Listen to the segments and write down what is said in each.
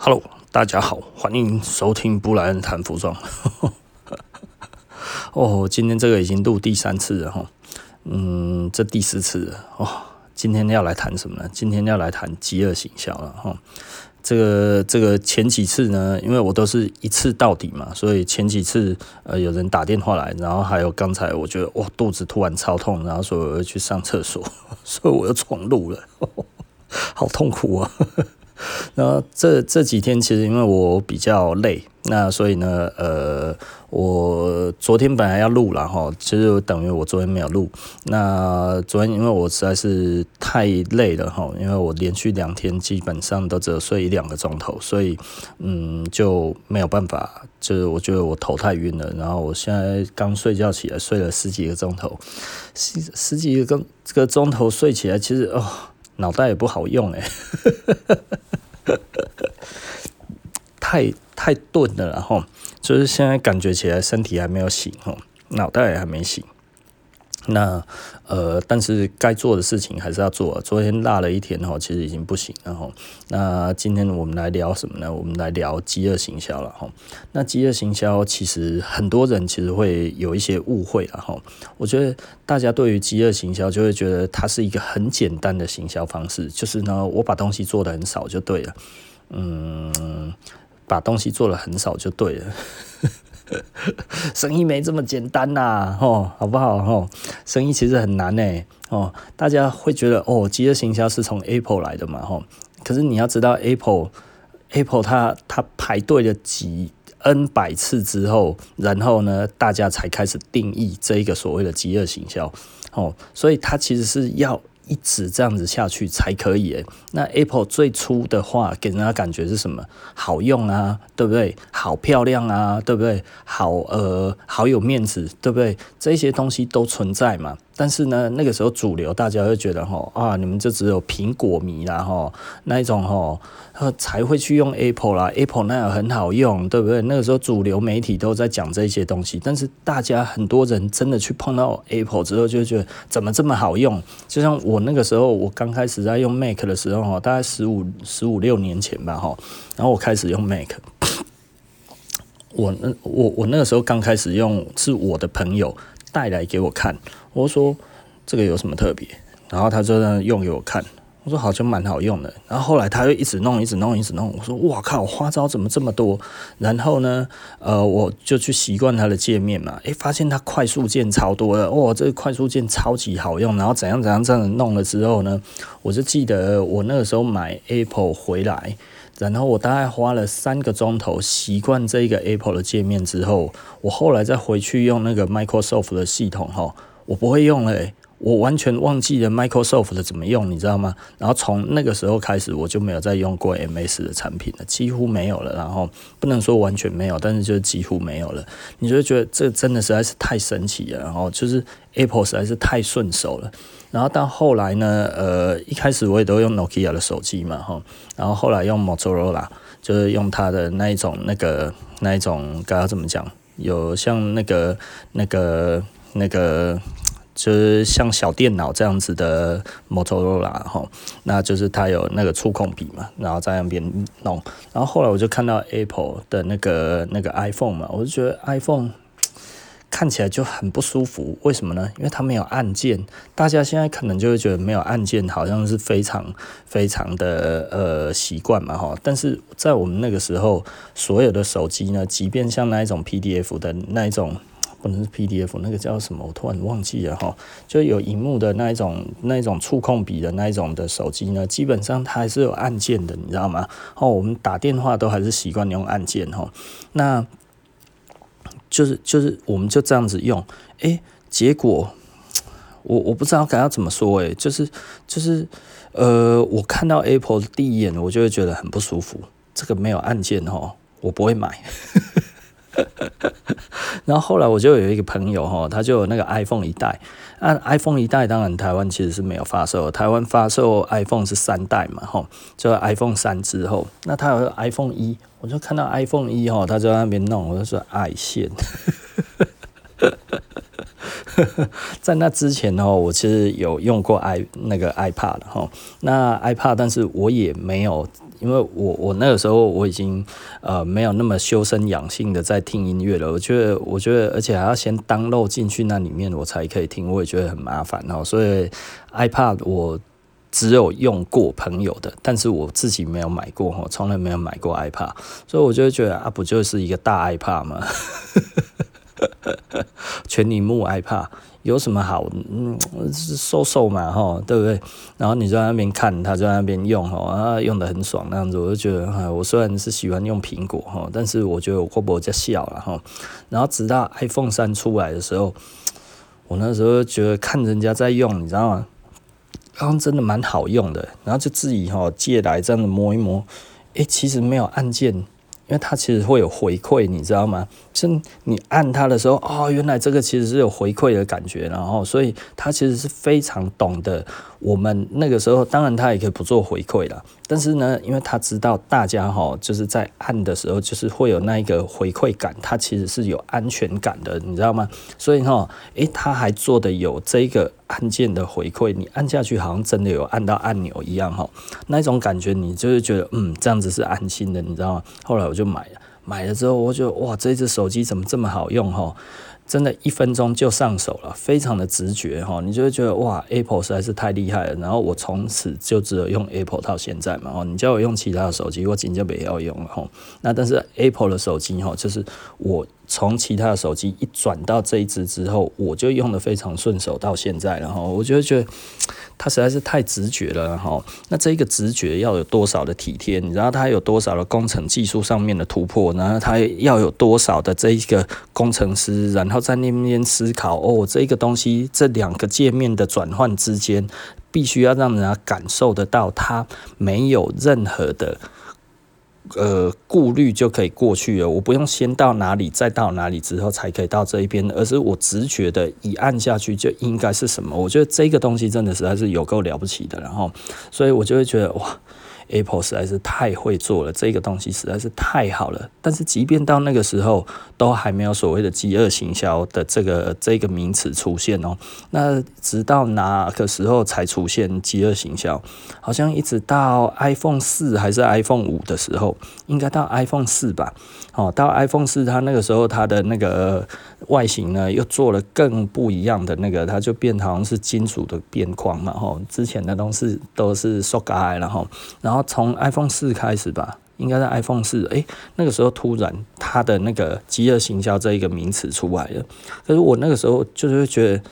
Hello，大家好，欢迎收听布莱恩谈服装。哦，今天这个已经录第三次了哈，嗯，这第四次了哦。今天要来谈什么呢？今天要来谈饥饿行销了哈。这个这个前几次呢，因为我都是一次到底嘛，所以前几次呃有人打电话来，然后还有刚才我觉得哇肚子突然超痛，然后说我要去上厕所，所以我又重录了，呵呵，好痛苦啊。然后这这几天其实因为我比较累，那所以呢，呃，我昨天本来要录了哈，其实等于我昨天没有录。那昨天因为我实在是太累了哈，因为我连续两天基本上都只有睡一两个钟头，所以嗯就没有办法，就是我觉得我头太晕了。然后我现在刚睡觉起来，睡了十几个钟头，十十几个这个钟头睡起来，其实哦。脑袋也不好用哎，太太钝了，然后就是现在感觉起来身体还没有醒哦，脑袋也还没醒。那呃，但是该做的事情还是要做。昨天落了一天哈，其实已经不行了哈。那今天我们来聊什么呢？我们来聊饥饿行销了哈。那饥饿行销其实很多人其实会有一些误会了哈。我觉得大家对于饥饿行销就会觉得它是一个很简单的行销方式，就是呢，我把东西做的很少就对了。嗯，把东西做的很少就对了。生意没这么简单呐，哦，好不好？吼，生意其实很难呢，哦，大家会觉得哦，饥饿行销是从 Apple 来的嘛，吼，可是你要知道，Apple，Apple 它它排队了几 N 百次之后，然后呢，大家才开始定义这一个所谓的饥饿行销，哦，所以它其实是要。一直这样子下去才可以诶。那 Apple 最初的话给人家感觉是什么？好用啊，对不对？好漂亮啊，对不对？好呃，好有面子，对不对？这些东西都存在嘛。但是呢，那个时候主流大家会觉得吼啊，你们就只有苹果迷啦吼，那一种吼，才会去用 Apple 啦，Apple 那样很好用，对不对？那个时候主流媒体都在讲这些东西，但是大家很多人真的去碰到 Apple 之后，就觉得怎么这么好用？就像我那个时候，我刚开始在用 Mac 的时候哈，大概十五十五六年前吧哈，然后我开始用 Mac，我那我我那个时候刚开始用，是我的朋友带来给我看。我说这个有什么特别？然后他就在那用给我看。我说好像蛮好用的。然后后来他又一直弄，一直弄，一直弄。我说哇靠，花招怎么这么多？然后呢，呃，我就去习惯它的界面嘛。诶，发现它快速键超多的。哇，这个快速键超级好用。然后怎样怎样这样弄了之后呢，我就记得我那个时候买 Apple 回来，然后我大概花了三个钟头习惯这一个 Apple 的界面之后，我后来再回去用那个 Microsoft 的系统哈。我不会用了，我完全忘记了 Microsoft 的怎么用，你知道吗？然后从那个时候开始，我就没有再用过 MS 的产品了，几乎没有了。然后不能说完全没有，但是就几乎没有了。你就觉得这真的实在是太神奇了，然后就是 Apple 实在是太顺手了。然后到后来呢，呃，一开始我也都用 Nokia 的手机嘛，哈，然后后来用 Motorola，就是用它的那一种那个那一种，该要怎么讲？有像那个那个。那个就是像小电脑这样子的 Motorola 哈，那就是它有那个触控笔嘛，然后在那边弄。然后后来我就看到 Apple 的那个那个 iPhone 嘛，我就觉得 iPhone 看起来就很不舒服。为什么呢？因为它没有按键。大家现在可能就会觉得没有按键好像是非常非常的呃习惯嘛哈。但是在我们那个时候，所有的手机呢，即便像那一种 PDF 的那一种。不能是 PDF，那个叫什么？我突然忘记了哈。就有荧幕的那一种、那一种触控笔的那一种的手机呢，基本上它还是有按键的，你知道吗？哦，我们打电话都还是习惯用按键哈。那就是就是我们就这样子用，诶，结果我我不知道该要怎么说，诶，就是就是呃，我看到 Apple 的第一眼，我就会觉得很不舒服。这个没有按键哈，我不会买。然后后来我就有一个朋友哈，他就有那个 iPhone 一代，那 iPhone 一代当然台湾其实是没有发售，台湾发售 iPhone 是三代嘛哈，就 iPhone 三之后，那他有 iPhone 一，我就看到 iPhone 一哈，他就在那边弄，我就说爱线。在那之前呢，我其实有用过 i 那个 iPad 哈，那 iPad 但是我也没有。因为我我那个时候我已经呃没有那么修身养性的在听音乐了。我觉得我觉得，而且还要先登录进去那里面我才可以听，我也觉得很麻烦哦。所以 iPod 我只有用过朋友的，但是我自己没有买过，我从来没有买过 iPod，所以我就觉得啊，不就是一个大 iPod 吗？全萤幕 iPod。有什么好？嗯，瘦瘦嘛，哈，对不对？然后你在那边看，他在那边用，哈，啊，用得很爽那样子，我就觉得，我虽然是喜欢用苹果，哈，但是我觉得我过不在笑了，哈。然后直到 iPhone 三出来的时候，我那时候觉得看人家在用，你知道吗？然后真的蛮好用的，然后就自己哈借来这样子摸一摸，诶，其实没有按键。因为它其实会有回馈，你知道吗？是你按它的时候，哦，原来这个其实是有回馈的感觉，然后所以它其实是非常懂得我们那个时候，当然它也可以不做回馈了，但是呢，因为它知道大家哈，就是在按的时候，就是会有那一个回馈感，它其实是有安全感的，你知道吗？所以哈，诶，它还做的有这个。按键的回馈，你按下去好像真的有按到按钮一样哈，那种感觉你就是觉得嗯，这样子是安心的，你知道吗？后来我就买了，买了之后我就哇，这只手机怎么这么好用哈？真的，一分钟就上手了，非常的直觉哈，你就会觉得哇，Apple 实在是太厉害了。然后我从此就只有用 Apple 到现在嘛，哦，你叫我用其他的手机，我真就没要用了哈。那但是 Apple 的手机哈，就是我从其他的手机一转到这一支之后，我就用的非常顺手到现在，然后我就觉得。它实在是太直觉了哈，那这个直觉要有多少的体贴？你知道它有多少的工程技术上面的突破？然后它要有多少的这一个工程师，然后在那边思考哦，这个东西这两个界面的转换之间，必须要让人家感受得到，它没有任何的。呃，顾虑就可以过去了。我不用先到哪里，再到哪里之后才可以到这一边，而是我直觉的一按下去就应该是什么。我觉得这个东西真的实在是有够了不起的，然后，所以我就会觉得哇。Apple 实在是太会做了，这个东西实在是太好了。但是即便到那个时候，都还没有所谓的饥饿行销的这个这个名词出现哦。那直到哪个时候才出现饥饿行销？好像一直到 iPhone 四还是 iPhone 五的时候，应该到 iPhone 四吧。哦，到 iPhone 四，它那个时候它的那个外形呢，又做了更不一样的那个，它就变好像是金属的边框嘛。吼，之前的东西都是塑胶，然后，然后从 iPhone 四开始吧，应该在 iPhone 四，诶，那个时候突然他的那个饥饿行销这一个名词出来了。可是我那个时候就是会觉得。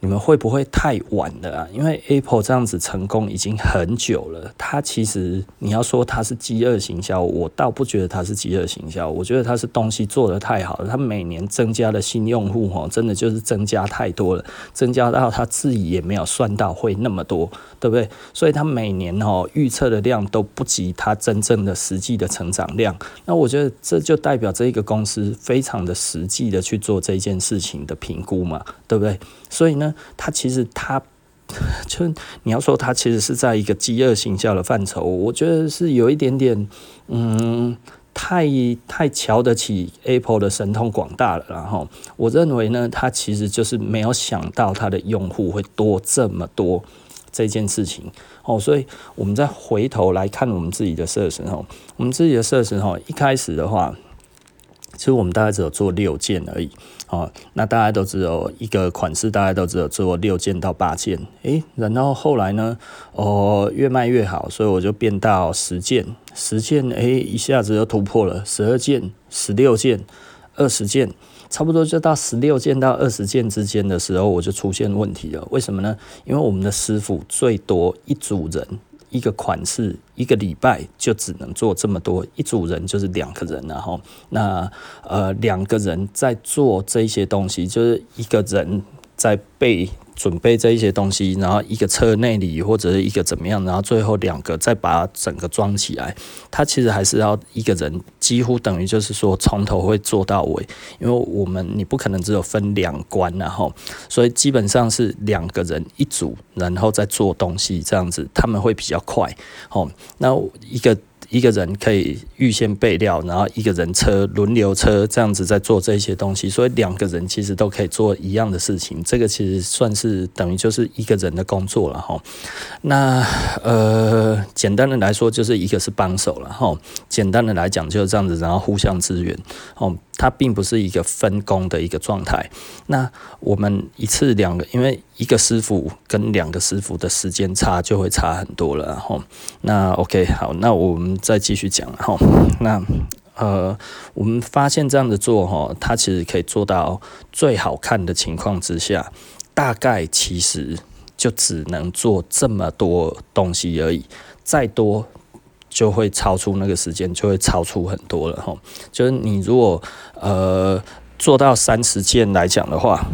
你们会不会太晚了啊？因为 Apple 这样子成功已经很久了。它其实你要说它是饥饿行销，我倒不觉得它是饥饿行销。我觉得它是东西做得太好了。它每年增加的新用户哦，真的就是增加太多了，增加到它自己也没有算到会那么多，对不对？所以它每年哦预测的量都不及它真正的实际的成长量。那我觉得这就代表这一个公司非常的实际的去做这件事情的评估嘛，对不对？所以呢，它其实它 就你要说它其实是在一个饥饿行销的范畴，我觉得是有一点点嗯，太太瞧得起 Apple 的神通广大了。然后我认为呢，它其实就是没有想到它的用户会多这么多这件事情哦。所以我们再回头来看我们自己的设施哦，我们自己的设施哦，一开始的话，其实我们大概只有做六件而已。哦，那大家都只有一个款式，大家都只有做六件到八件，诶，然后后来呢，哦，越卖越好，所以我就变到十件，十件，诶，一下子就突破了十二件、十六件、二十件，差不多就到十六件到二十件之间的时候，我就出现问题了。为什么呢？因为我们的师傅最多一组人。一个款式一个礼拜就只能做这么多，一组人就是两个人，然后那呃两个人在做这些东西，就是一个人在备。准备这一些东西，然后一个车内里或者是一个怎么样，然后最后两个再把整个装起来。它其实还是要一个人，几乎等于就是说从头会做到尾，因为我们你不可能只有分两关，然后所以基本上是两个人一组，然后再做东西这样子，他们会比较快。哦，那一个。一个人可以预先备料，然后一个人车轮流车这样子在做这些东西，所以两个人其实都可以做一样的事情。这个其实算是等于就是一个人的工作了哈。那呃，简单的来说就是一个是帮手了哈。简单的来讲就是这样子，然后互相支援哦。它并不是一个分工的一个状态。那我们一次两个，因为一个师傅跟两个师傅的时间差就会差很多了哈。那 OK 好，那我们再继续讲哈。那呃，我们发现这样子做哈，它其实可以做到最好看的情况之下，大概其实就只能做这么多东西而已，再多。就会超出那个时间，就会超出很多了哈。就是你如果呃做到三十件来讲的话，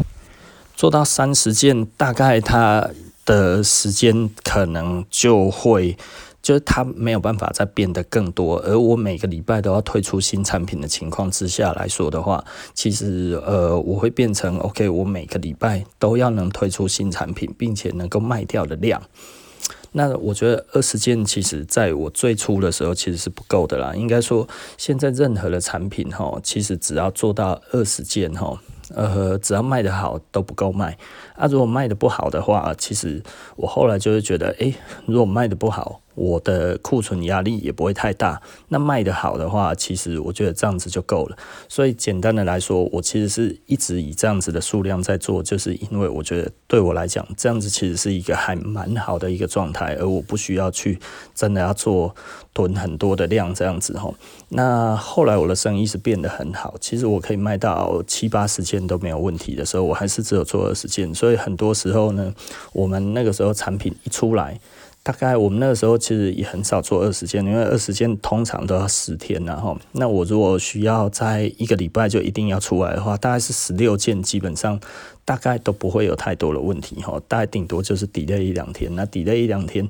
做到三十件，大概它的时间可能就会，就是它没有办法再变得更多。而我每个礼拜都要推出新产品的情况之下来说的话，其实呃我会变成 OK，我每个礼拜都要能推出新产品，并且能够卖掉的量。那我觉得二十件其实在我最初的时候其实是不够的啦。应该说，现在任何的产品哈，其实只要做到二十件哈，呃，只要卖得好都不够卖。啊，如果卖得不好的话，其实我后来就会觉得，诶，如果卖得不好。我的库存压力也不会太大，那卖得好的话，其实我觉得这样子就够了。所以简单的来说，我其实是一直以这样子的数量在做，就是因为我觉得对我来讲，这样子其实是一个还蛮好的一个状态，而我不需要去真的要做囤很多的量这样子吼。那后来我的生意是变得很好，其实我可以卖到七八十件都没有问题的时候，我还是只有做二十件。所以很多时候呢，我们那个时候产品一出来。大概我们那个时候其实也很少做二十件，因为二十件通常都要十天，然后那我如果需要在一个礼拜就一定要出来的话，大概是十六件，基本上大概都不会有太多的问题哈，大概顶多就是 delay 一两天，那 delay 一两天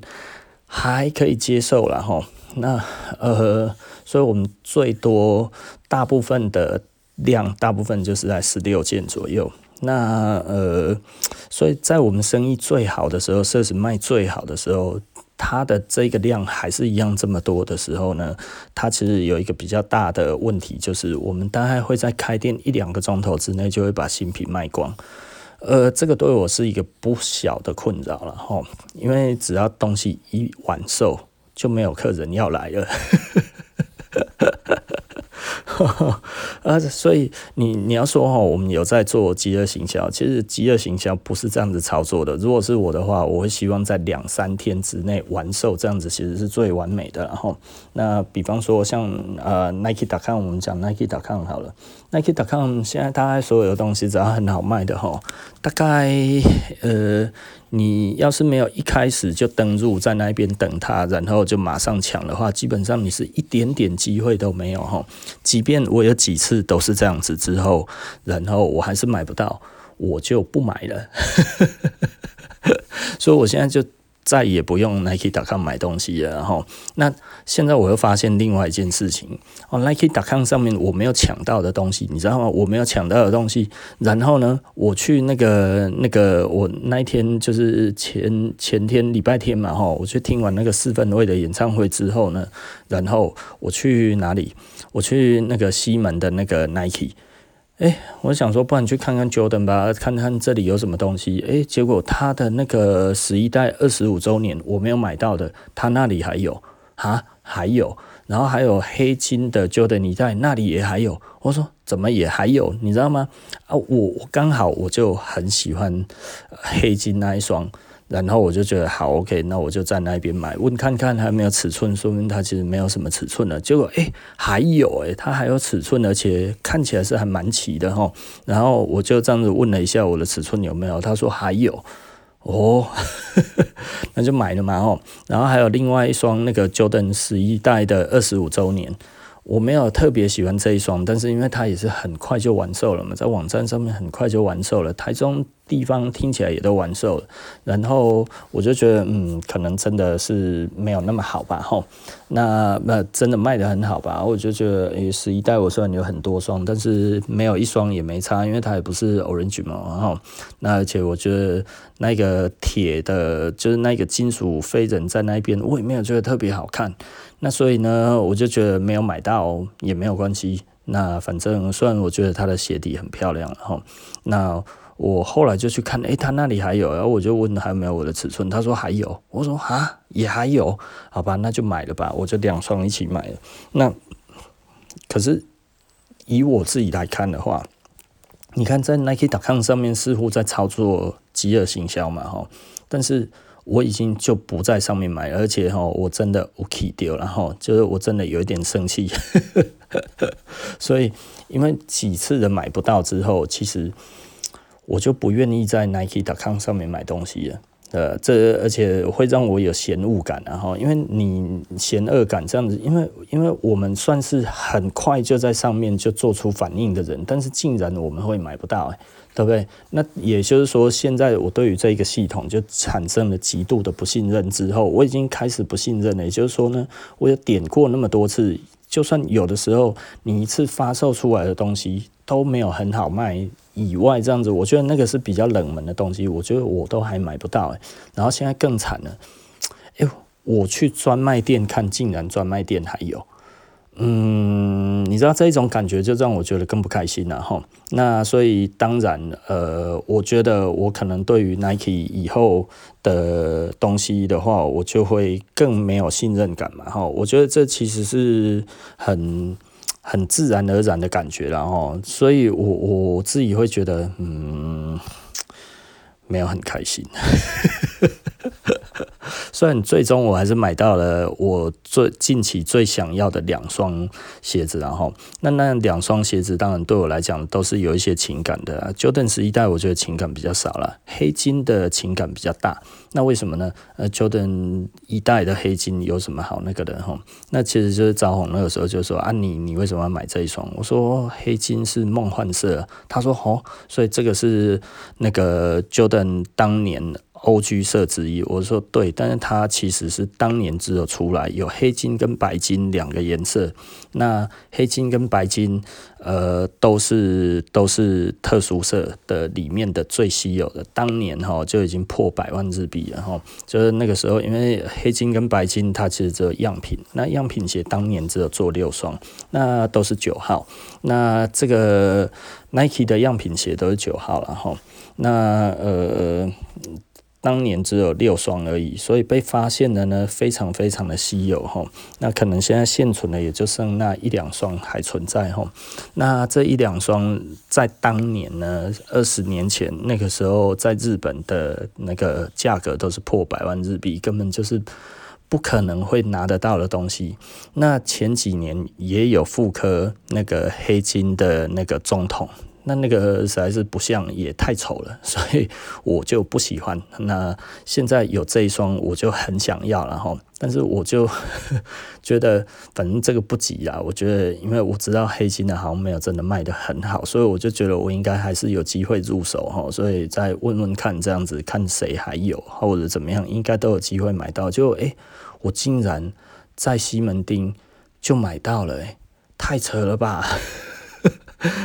还可以接受了哈。那呃，所以我们最多大部分的量，大部分就是在十六件左右。那呃，所以在我们生意最好的时候，设施卖最好的时候，它的这个量还是一样这么多的时候呢，它其实有一个比较大的问题，就是我们大概会在开店一两个钟头之内就会把新品卖光。呃，这个对我是一个不小的困扰了哈，因为只要东西一晚售，就没有客人要来了。啊，所以你你要说哈，我们有在做饥饿行销，其实饥饿行销不是这样子操作的。如果是我的话，我会希望在两三天之内完售，这样子其实是最完美的。然后，那比方说像呃 Nike.com，我们讲 Nike.com 好了，Nike.com 现在大概所有的东西只要很好卖的哈，大概呃。你要是没有一开始就登入在那边等他，然后就马上抢的话，基本上你是一点点机会都没有哈。即便我有几次都是这样子之后，然后我还是买不到，我就不买了。所以我现在就。再也不用 Nike.com 买东西了，然后那现在我又发现另外一件事情哦，Nike.com 上面我没有抢到的东西，你知道吗？我没有抢到的东西，然后呢，我去那个那个我那一天就是前前天礼拜天嘛，哈，我去听完那个四分卫的演唱会之后呢，然后我去哪里？我去那个西门的那个 Nike。哎，我想说，不然去看看 Jordan 吧，看看这里有什么东西。哎，结果他的那个十一代二十五周年我没有买到的，他那里还有。啊，还有，然后还有黑金的 Jordan 一代那里也还有。我说怎么也还有？你知道吗？啊，我我刚好我就很喜欢黑金那一双。然后我就觉得好，OK，那我就在那边买，问看看还有没有尺寸，说明它其实没有什么尺寸了。结果诶，还有诶，它还有尺寸，而且看起来是还蛮齐的哈。然后我就这样子问了一下我的尺寸有没有，他说还有，哦，那就买了嘛哦。然后还有另外一双那个 Jordan 十一代的二十五周年。我没有特别喜欢这一双，但是因为它也是很快就完售了嘛，在网站上面很快就完售了。台中地方听起来也都完售了，然后我就觉得，嗯，可能真的是没有那么好吧，吼。那那真的卖得很好吧？我就觉得，诶，十一代我虽然有很多双，但是没有一双也没差，因为它也不是 Orange 嘛，然后那而且我觉得那个铁的，就是那个金属飞人在那边，我也没有觉得特别好看。那所以呢，我就觉得没有买到也没有关系。那反正虽然我觉得它的鞋底很漂亮，然后那。我后来就去看，诶、欸，他那里还有，然后我就问还有没有我的尺寸，他说还有，我说啊，也还有，好吧，那就买了吧，我就两双一起买了。那可是以我自己来看的话，你看在 Nike.com 上面似乎在操作饥饿行销嘛，哈，但是我已经就不在上面买，而且哈，我真的我气丢，然后就是我真的有一点生气，所以因为几次的买不到之后，其实。我就不愿意在 Nike.com 上面买东西了，呃，这而且会让我有嫌恶感，然后因为你嫌恶感这样子，因为因为我们算是很快就在上面就做出反应的人，但是竟然我们会买不到，对不对？那也就是说，现在我对于这一个系统就产生了极度的不信任之后，我已经开始不信任了。也就是说呢，我有点过那么多次，就算有的时候你一次发售出来的东西都没有很好卖。以外这样子，我觉得那个是比较冷门的东西，我觉得我都还买不到哎。然后现在更惨了，哎，我去专卖店看，竟然专卖店还有，嗯，你知道这一种感觉就让我觉得更不开心了哈。那所以当然，呃，我觉得我可能对于 Nike 以后的东西的话，我就会更没有信任感嘛哈。我觉得这其实是很。很自然而然的感觉，了哈，所以我我自己会觉得，嗯，没有很开心。虽然最终我还是买到了我最近期最想要的两双鞋子，然后那那两双鞋子当然对我来讲都是有一些情感的。Jordan 十一代我觉得情感比较少了，黑金的情感比较大。那为什么呢？呃，Jordan 一代的黑金有什么好那个的哈？那其实就是招红那个时候就说啊，你你为什么要买这一双？我说黑金是梦幻色，他说哦，所以这个是那个 Jordan 当年。OG 色之一，我说对，但是它其实是当年只有出来有黑金跟白金两个颜色，那黑金跟白金，呃，都是都是特殊色的里面的最稀有的，当年哈就已经破百万日币了哈，就是那个时候，因为黑金跟白金它其实只有样品，那样品鞋当年只有做六双，那都是九号，那这个 Nike 的样品鞋都是九号了哈，那呃。当年只有六双而已，所以被发现的呢，非常非常的稀有哈。那可能现在现存的也就剩那一两双还存在哈。那这一两双在当年呢，二十年前那个时候，在日本的那个价格都是破百万日币，根本就是不可能会拿得到的东西。那前几年也有复刻那个黑金的那个中统。那那个实在是不像，也太丑了，所以我就不喜欢。那现在有这一双，我就很想要，然后，但是我就 觉得，反正这个不急啊。我觉得，因为我知道黑金的好像没有真的卖得很好，所以我就觉得我应该还是有机会入手哈。所以再问问看，这样子看谁还有或者怎么样，应该都有机会买到。就诶、我竟然在西门町就买到了、欸，太扯了吧！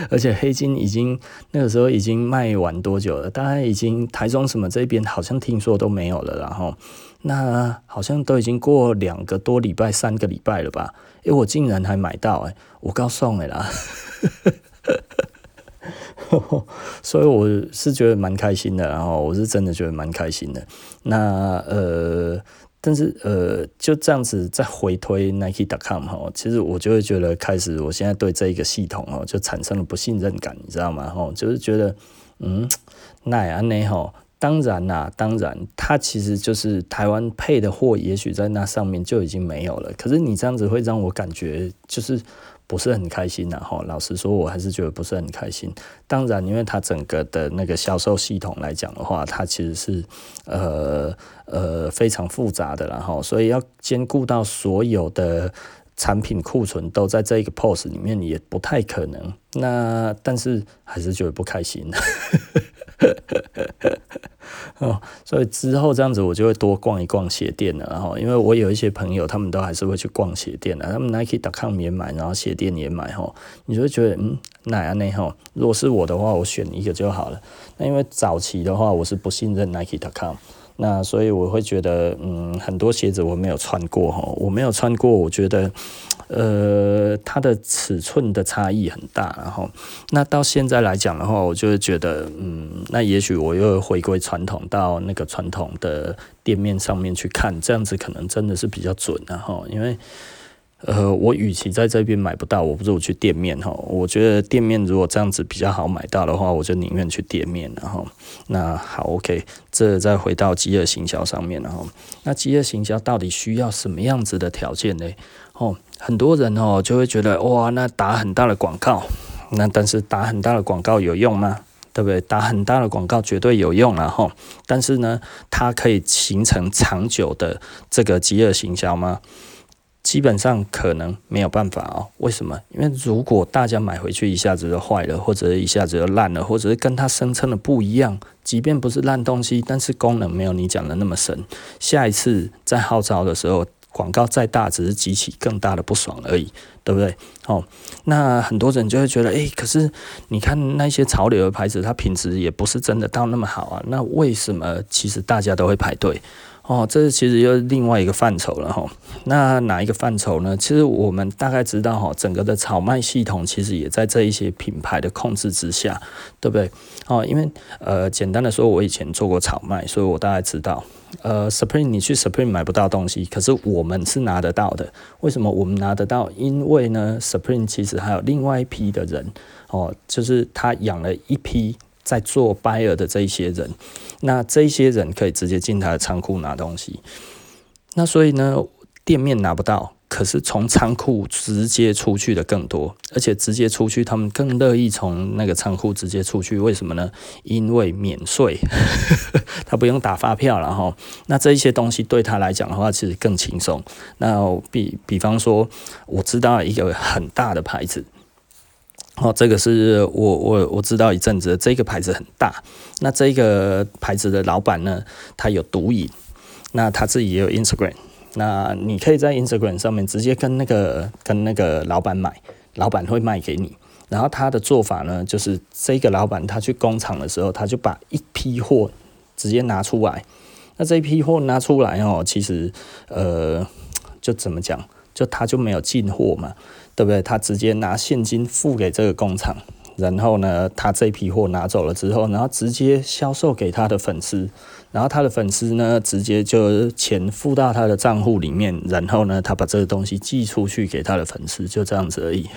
而且黑金已经那个时候已经卖完多久了？大概已经台中什么这边好像听说都没有了，然后那好像都已经过两个多礼拜、三个礼拜了吧？诶、欸，我竟然还买到诶、我告诉你啦，所以我是觉得蛮开心的，然后我是真的觉得蛮开心的。那呃。但是呃，就这样子再回推 Nike.com 哈，其实我就会觉得开始，我现在对这一个系统哦，就产生了不信任感，你知道吗？哈，就是觉得嗯，那安呢哈，当然啦，当然，它其实就是台湾配的货，也许在那上面就已经没有了。可是你这样子会让我感觉就是。不是很开心，然后老实说，我还是觉得不是很开心。当然，因为它整个的那个销售系统来讲的话，它其实是呃呃非常复杂的，然后所以要兼顾到所有的产品库存都在这一个 POS 里面，也不太可能。那但是还是觉得不开心。哦，所以之后这样子我就会多逛一逛鞋店了，然后因为我有一些朋友，他们都还是会去逛鞋店的，他们 Nike.com 也买，然后鞋店也买，哈，你就会觉得嗯，哪样呢？吼，如果是我的话，我选一个就好了。那因为早期的话，我是不信任 Nike.com。那所以我会觉得，嗯，很多鞋子我没有穿过吼，我没有穿过，我觉得，呃，它的尺寸的差异很大，然后，那到现在来讲的话，我就会觉得，嗯，那也许我又回归传统，到那个传统的店面上面去看，这样子可能真的是比较准，然后，因为。呃，我与其在这边买不到，我不如去店面哈。我觉得店面如果这样子比较好买到的话，我就宁愿去店面。然后，那好，OK，这再回到饥饿行销上面。然后，那饥饿行销到底需要什么样子的条件呢？哦，很多人哦就会觉得哇，那打很大的广告，那但是打很大的广告有用吗？对不对？打很大的广告绝对有用，然后，但是呢，它可以形成长久的这个饥饿行销吗？基本上可能没有办法哦。为什么？因为如果大家买回去一下子就坏了，或者一下子就烂了，或者是跟它声称的不一样，即便不是烂东西，但是功能没有你讲的那么神，下一次再号召的时候，广告再大，只是激起更大的不爽而已，对不对？哦，那很多人就会觉得，诶，可是你看那些潮流的牌子，它品质也不是真的到那么好啊，那为什么其实大家都会排队？哦，这其实又是另外一个范畴了哈。那哪一个范畴呢？其实我们大概知道哈，整个的炒卖系统其实也在这一些品牌的控制之下，对不对？哦，因为呃，简单的说，我以前做过炒卖，所以我大概知道，呃，Supreme 你去 Supreme 买不到东西，可是我们是拿得到的。为什么我们拿得到？因为呢，Supreme 其实还有另外一批的人，哦，就是他养了一批。在做 buyer 的这一些人，那这一些人可以直接进他的仓库拿东西。那所以呢，店面拿不到，可是从仓库直接出去的更多，而且直接出去，他们更乐意从那个仓库直接出去。为什么呢？因为免税，他不用打发票了哈。那这一些东西对他来讲的话，其实更轻松。那比比方说，我知道一个很大的牌子。哦，这个是我我我知道一阵子，这个牌子很大。那这个牌子的老板呢，他有毒瘾，那他自己也有 Instagram。那你可以在 Instagram 上面直接跟那个跟那个老板买，老板会卖给你。然后他的做法呢，就是这个老板他去工厂的时候，他就把一批货直接拿出来。那这一批货拿出来哦，其实呃，就怎么讲，就他就没有进货嘛。对不对？他直接拿现金付给这个工厂，然后呢，他这批货拿走了之后，然后直接销售给他的粉丝，然后他的粉丝呢，直接就钱付到他的账户里面，然后呢，他把这个东西寄出去给他的粉丝，就这样子而已。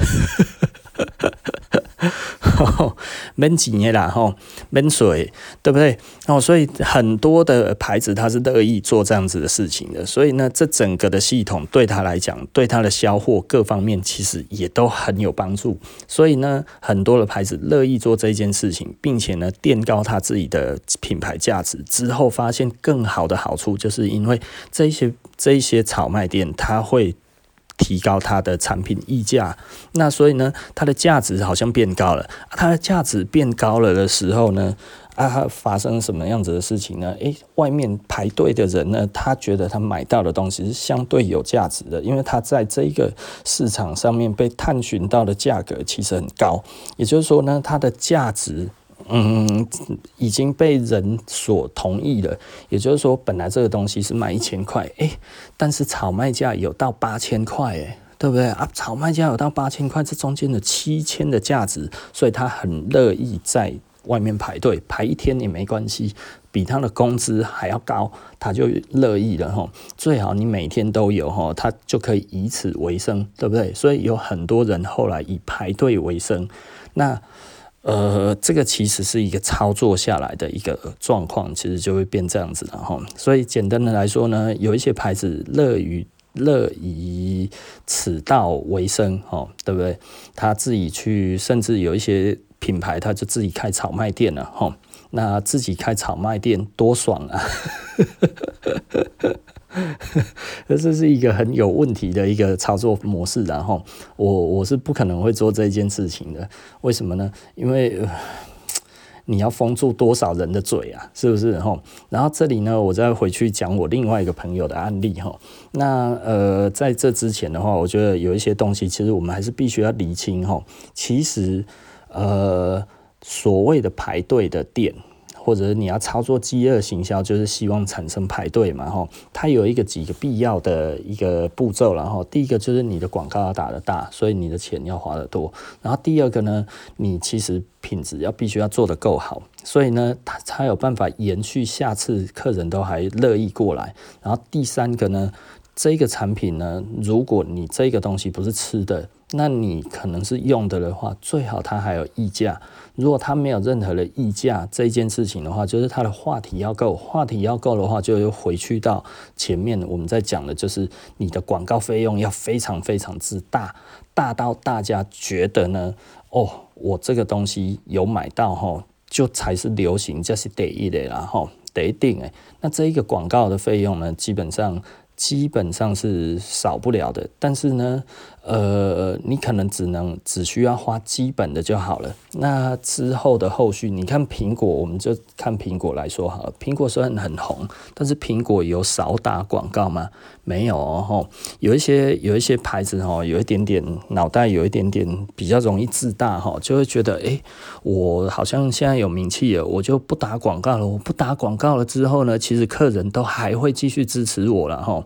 闷几年啦吼，闷水对不对？哦，所以很多的牌子他是乐意做这样子的事情的。所以呢，这整个的系统对他来讲，对他的销货各方面其实也都很有帮助。所以呢，很多的牌子乐意做这件事情，并且呢，垫高他自己的品牌价值之后，发现更好的好处，就是因为这些这些炒卖店，他会。提高它的产品溢价，那所以呢，它的价值好像变高了。它的价值变高了的时候呢，啊，发生什么样子的事情呢？诶，外面排队的人呢，他觉得他买到的东西是相对有价值的，因为他在这一个市场上面被探寻到的价格其实很高，也就是说呢，它的价值。嗯，已经被人所同意了。也就是说，本来这个东西是卖一千块，诶，但是炒卖价有到八千块，诶，对不对啊？炒卖价有到八千块，这中间的七千的价值，所以他很乐意在外面排队排一天也没关系，比他的工资还要高，他就乐意了哈。最好你每天都有哈，他就可以以此为生，对不对？所以有很多人后来以排队为生，那。呃，这个其实是一个操作下来的一个状况，其实就会变这样子了哈。所以简单的来说呢，有一些牌子乐于乐以此道为生，哈，对不对？他自己去，甚至有一些品牌，他就自己开炒卖店了，哈。那自己开炒卖店多爽啊！这是一个很有问题的一个操作模式，然后我我是不可能会做这件事情的。为什么呢？因为你要封住多少人的嘴啊？是不是？吼，然后这里呢，我再回去讲我另外一个朋友的案例，吼。那呃，在这之前的话，我觉得有一些东西，其实我们还是必须要厘清，吼。其实，呃，所谓的排队的店。或者你要操作饥饿行销，就是希望产生排队嘛，吼，它有一个几个必要的一个步骤，然后第一个就是你的广告要打得大，所以你的钱要花得多，然后第二个呢，你其实品质要必须要做得够好，所以呢，它才有办法延续下次客人都还乐意过来，然后第三个呢，这个产品呢，如果你这个东西不是吃的，那你可能是用的的话，最好它还有溢价。如果它没有任何的溢价这件事情的话，就是它的话题要够，话题要够的话，就又回去到前面我们在讲的，就是你的广告费用要非常非常之大，大到大家觉得呢，哦，我这个东西有买到哈，就才是流行，这是第一的啦哈，得定诶。那这一个广告的费用呢，基本上基本上是少不了的，但是呢。呃，你可能只能只需要花基本的就好了。那之后的后续，你看苹果，我们就看苹果来说好了。苹果虽然很红，但是苹果有少打广告吗？没有哦。有一些有一些牌子哦，有一点点脑袋，有一点点比较容易自大哈，就会觉得哎，我好像现在有名气了，我就不打广告了。我不打广告了之后呢，其实客人都还会继续支持我了哈。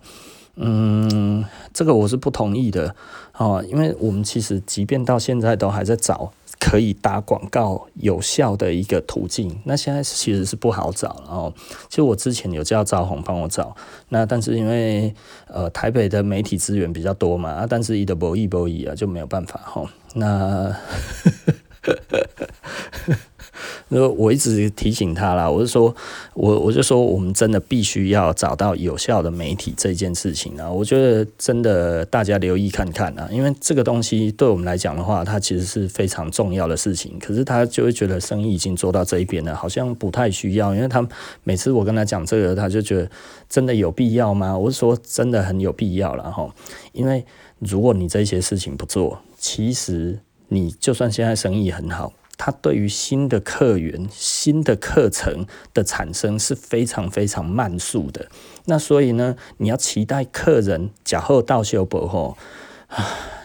嗯，这个我是不同意的。哦，因为我们其实即便到现在都还在找可以打广告有效的一个途径，那现在其实是不好找。然后，其实我之前有叫赵红帮我找，那但是因为呃台北的媒体资源比较多嘛，啊，但是一的博弈博弈啊就没有办法哈。那。那我一直提醒他啦，我是说，我我就说，我们真的必须要找到有效的媒体这件事情啊。我觉得真的大家留意看看啊，因为这个东西对我们来讲的话，它其实是非常重要的事情。可是他就会觉得生意已经做到这一边了，好像不太需要。因为他每次我跟他讲这个，他就觉得真的有必要吗？我是说真的很有必要了哈。因为如果你这些事情不做，其实你就算现在生意很好。它对于新的客源、新的课程的产生是非常非常慢速的。那所以呢，你要期待客人假后到修补吼，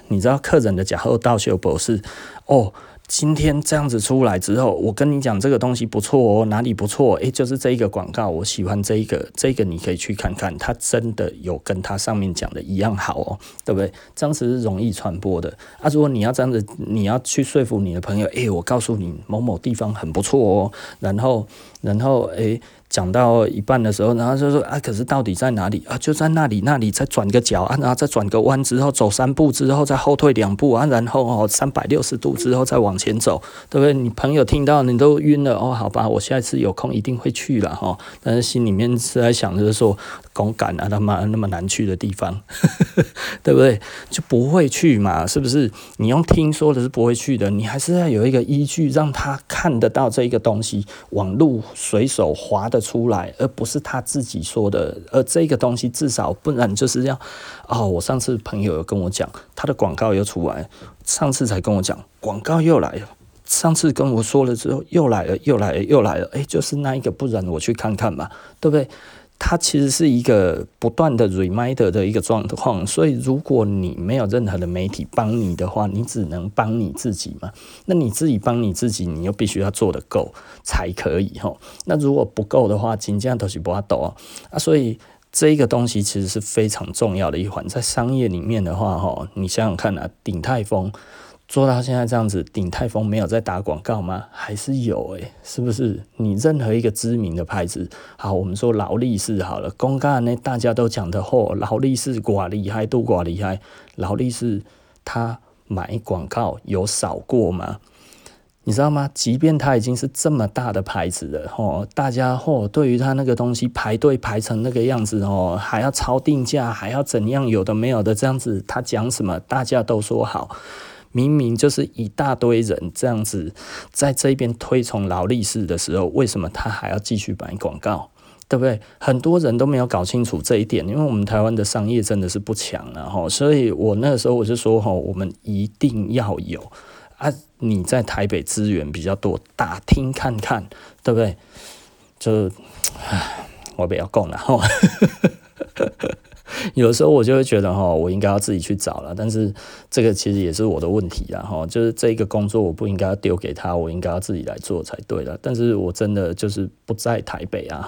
你知道客人的假后到修补是哦。今天这样子出来之后，我跟你讲这个东西不错哦，哪里不错？诶，就是这一个广告，我喜欢这一个，这个你可以去看看，它真的有跟它上面讲的一样好哦，对不对？这样子是容易传播的啊。如果你要这样子，你要去说服你的朋友，诶，我告诉你某某地方很不错哦，然后，然后，诶。讲到一半的时候，然后就说啊，可是到底在哪里啊？就在那里，那里再转个角啊，然后再转个弯之后，走三步之后再后退两步啊，然后哦，三百六十度之后再往前走，对不对？你朋友听到你都晕了哦，好吧，我下一次有空一定会去了哈。但是心里面是在想着说，公干啊，他妈那么难去的地方，对不对？就不会去嘛，是不是？你用听说的是不会去的，你还是要有一个依据，让他看得到这一个东西，网路随手滑的。出来，而不是他自己说的。而这个东西至少不然就是要哦。我上次朋友有跟我讲，他的广告又出来，上次才跟我讲广告又来了。上次跟我说了之后又来了，又来了，又来了。诶，就是那一个，不然我去看看吧，对不对？它其实是一个不断的 reminder 的一个状况，所以如果你没有任何的媒体帮你的话，你只能帮你自己嘛。那你自己帮你自己，你又必须要做得够才可以哈。那如果不够的话，金价都是不阿抖啊。所以这一个东西其实是非常重要的一环，在商业里面的话哈，你想想看啊，鼎泰丰。做到现在这样子，鼎泰丰没有在打广告吗？还是有诶、是不是？你任何一个知名的牌子，好，我们说劳力士好了，公干呢，大家都讲的嚯，劳力士寡厉害，都寡厉害。劳力士他买广告有少过吗？你知道吗？即便他已经是这么大的牌子了，哦，大家嚯，对于他那个东西排队排成那个样子哦，还要超定价，还要怎样？有的没有的这样子，他讲什么，大家都说好。明明就是一大堆人这样子在这边推崇劳力士的时候，为什么他还要继续买广告？对不对？很多人都没有搞清楚这一点，因为我们台湾的商业真的是不强，然后，所以我那个时候我就说，哈，我们一定要有啊，你在台北资源比较多，打听看看，对不对？就，唉，我不要讲了哈。有时候我就会觉得哈，我应该要自己去找了，但是这个其实也是我的问题啊哈，就是这一个工作我不应该丢给他，我应该要自己来做才对了。但是我真的就是不在台北啊，